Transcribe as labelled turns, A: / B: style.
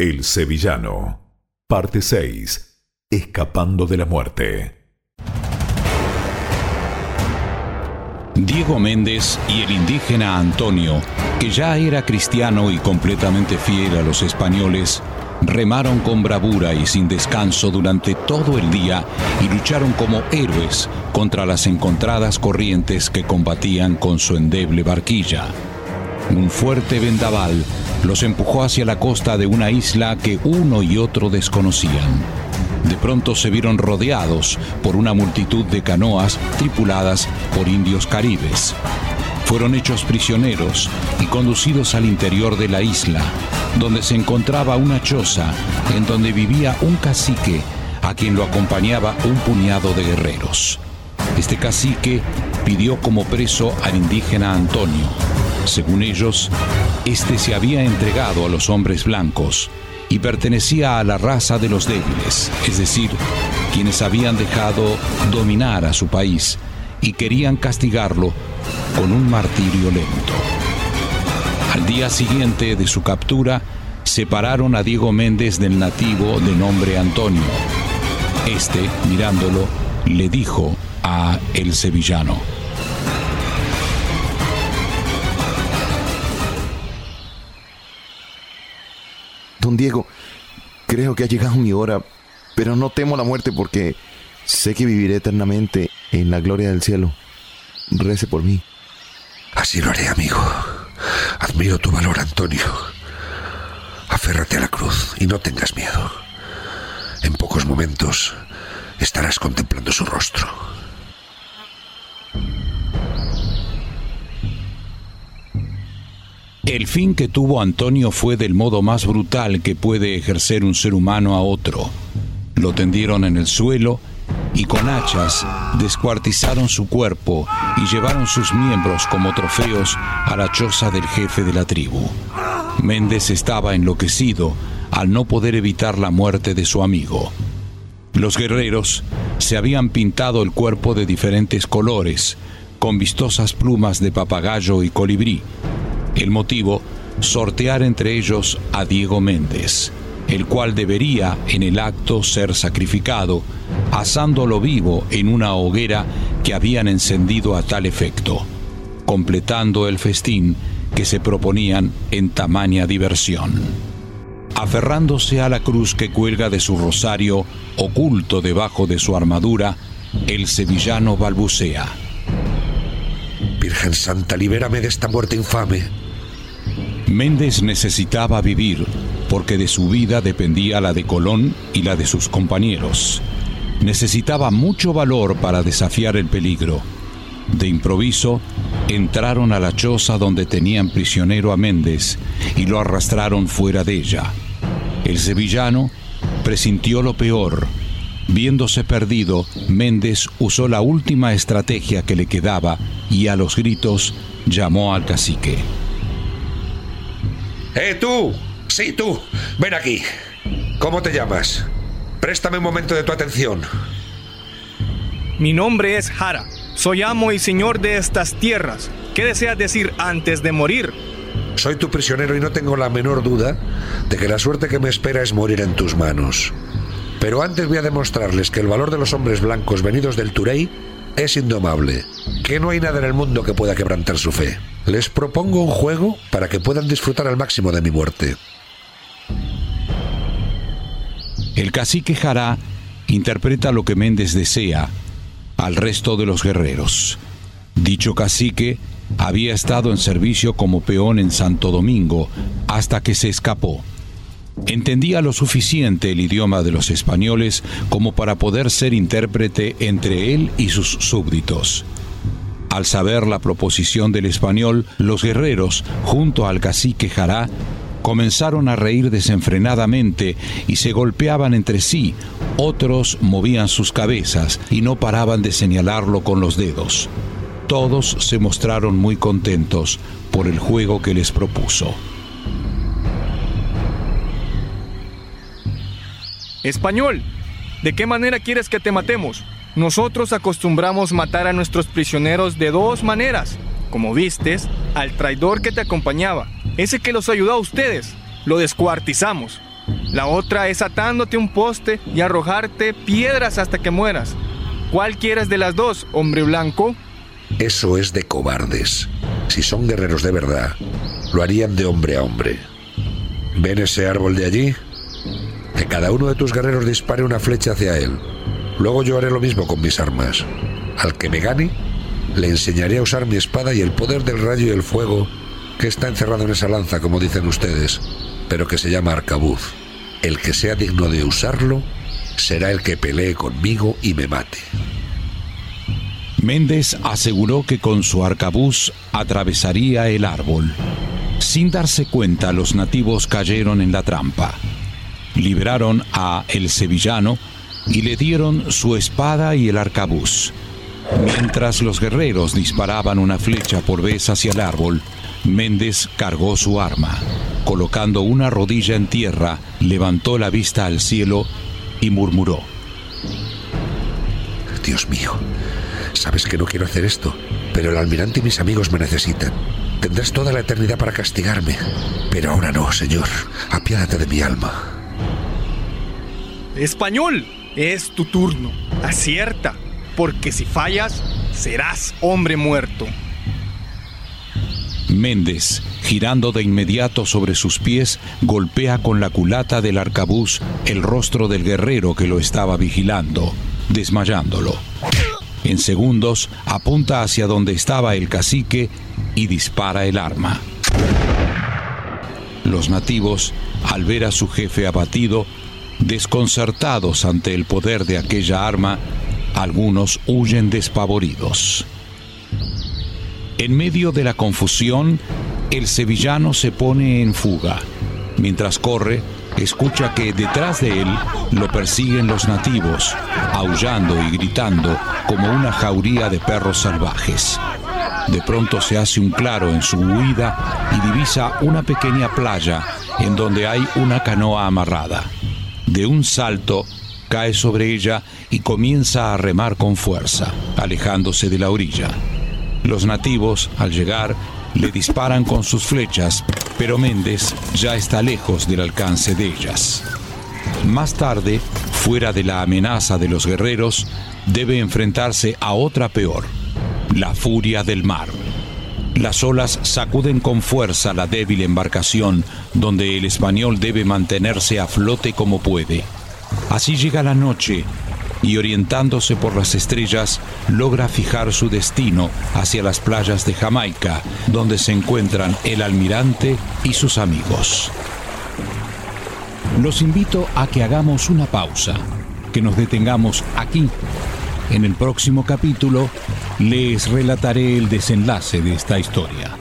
A: El Sevillano. Parte 6. Escapando de la muerte.
B: Diego Méndez y el indígena Antonio, que ya era cristiano y completamente fiel a los españoles, remaron con bravura y sin descanso durante todo el día y lucharon como héroes contra las encontradas corrientes que combatían con su endeble barquilla. Un fuerte vendaval los empujó hacia la costa de una isla que uno y otro desconocían. De pronto se vieron rodeados por una multitud de canoas tripuladas por indios caribes. Fueron hechos prisioneros y conducidos al interior de la isla, donde se encontraba una choza en donde vivía un cacique a quien lo acompañaba un puñado de guerreros. Este cacique pidió como preso al indígena Antonio. Según ellos, este se había entregado a los hombres blancos y pertenecía a la raza de los débiles, es decir, quienes habían dejado dominar a su país y querían castigarlo con un martirio lento. Al día siguiente de su captura, separaron a Diego Méndez del nativo de nombre Antonio. Este, mirándolo, le dijo a el sevillano,
C: Diego, creo que ha llegado mi hora, pero no temo la muerte porque sé que viviré eternamente en la gloria del cielo. Rece por mí.
D: Así lo haré, amigo. Admiro tu valor, Antonio. Aférrate a la cruz y no tengas miedo. En pocos momentos estarás contemplando su rostro.
B: El fin que tuvo Antonio fue del modo más brutal que puede ejercer un ser humano a otro. Lo tendieron en el suelo y con hachas descuartizaron su cuerpo y llevaron sus miembros como trofeos a la choza del jefe de la tribu. Méndez estaba enloquecido al no poder evitar la muerte de su amigo. Los guerreros se habían pintado el cuerpo de diferentes colores, con vistosas plumas de papagayo y colibrí, el motivo, sortear entre ellos a Diego Méndez, el cual debería en el acto ser sacrificado, asándolo vivo en una hoguera que habían encendido a tal efecto, completando el festín que se proponían en tamaña diversión. Aferrándose a la cruz que cuelga de su rosario, oculto debajo de su armadura, el sevillano balbucea.
D: Virgen Santa, libérame de esta muerte infame.
B: Méndez necesitaba vivir porque de su vida dependía la de Colón y la de sus compañeros. Necesitaba mucho valor para desafiar el peligro. De improviso, entraron a la choza donde tenían prisionero a Méndez y lo arrastraron fuera de ella. El sevillano presintió lo peor. Viéndose perdido, Méndez usó la última estrategia que le quedaba y a los gritos llamó al cacique.
D: ¡Eh, tú! Sí, tú. Ven aquí. ¿Cómo te llamas? Préstame un momento de tu atención.
E: Mi nombre es Jara. Soy amo y señor de estas tierras. ¿Qué deseas decir antes de morir?
D: Soy tu prisionero y no tengo la menor duda de que la suerte que me espera es morir en tus manos. Pero antes voy a demostrarles que el valor de los hombres blancos venidos del Turey es indomable, que no hay nada en el mundo que pueda quebrantar su fe. Les propongo un juego para que puedan disfrutar al máximo de mi muerte.
B: El cacique Jara interpreta lo que Méndez desea al resto de los guerreros. Dicho cacique había estado en servicio como peón en Santo Domingo hasta que se escapó. Entendía lo suficiente el idioma de los españoles como para poder ser intérprete entre él y sus súbditos. Al saber la proposición del español, los guerreros, junto al cacique Jará, comenzaron a reír desenfrenadamente y se golpeaban entre sí. Otros movían sus cabezas y no paraban de señalarlo con los dedos. Todos se mostraron muy contentos por el juego que les propuso.
E: Español, ¿de qué manera quieres que te matemos? Nosotros acostumbramos matar a nuestros prisioneros de dos maneras. Como vistes, al traidor que te acompañaba, ese que los ayudó a ustedes, lo descuartizamos. La otra es atándote un poste y arrojarte piedras hasta que mueras. ¿Cuál quieres de las dos, hombre blanco?
D: Eso es de cobardes. Si son guerreros de verdad, lo harían de hombre a hombre. ¿Ven ese árbol de allí? Que cada uno de tus guerreros dispare una flecha hacia él. Luego yo haré lo mismo con mis armas. Al que me gane, le enseñaré a usar mi espada y el poder del rayo y el fuego que está encerrado en esa lanza, como dicen ustedes, pero que se llama arcabuz. El que sea digno de usarlo será el que pelee conmigo y me mate.
B: Méndez aseguró que con su arcabuz atravesaría el árbol. Sin darse cuenta, los nativos cayeron en la trampa. Liberaron a el sevillano y le dieron su espada y el arcabuz. Mientras los guerreros disparaban una flecha por vez hacia el árbol, Méndez cargó su arma. Colocando una rodilla en tierra, levantó la vista al cielo y murmuró.
D: Dios mío, sabes que no quiero hacer esto, pero el almirante y mis amigos me necesitan. Tendrás toda la eternidad para castigarme, pero ahora no, Señor. Apiádate de mi alma.
E: Español, es tu turno. Acierta, porque si fallas, serás hombre muerto.
B: Méndez, girando de inmediato sobre sus pies, golpea con la culata del arcabuz el rostro del guerrero que lo estaba vigilando, desmayándolo. En segundos apunta hacia donde estaba el cacique y dispara el arma. Los nativos, al ver a su jefe abatido, desconcertados ante el poder de aquella arma, algunos huyen despavoridos. En medio de la confusión, el sevillano se pone en fuga. Mientras corre, escucha que detrás de él lo persiguen los nativos, aullando y gritando como una jauría de perros salvajes. De pronto se hace un claro en su huida y divisa una pequeña playa en donde hay una canoa amarrada. De un salto cae sobre ella y comienza a remar con fuerza, alejándose de la orilla. Los nativos, al llegar, le disparan con sus flechas, pero Méndez ya está lejos del alcance de ellas. Más tarde, fuera de la amenaza de los guerreros, debe enfrentarse a otra peor, la furia del mar. Las olas sacuden con fuerza la débil embarcación, donde el español debe mantenerse a flote como puede. Así llega la noche y orientándose por las estrellas logra fijar su destino hacia las playas de Jamaica, donde se encuentran el almirante y sus amigos. Los invito a que hagamos una pausa, que nos detengamos aquí. En el próximo capítulo les relataré el desenlace de esta historia.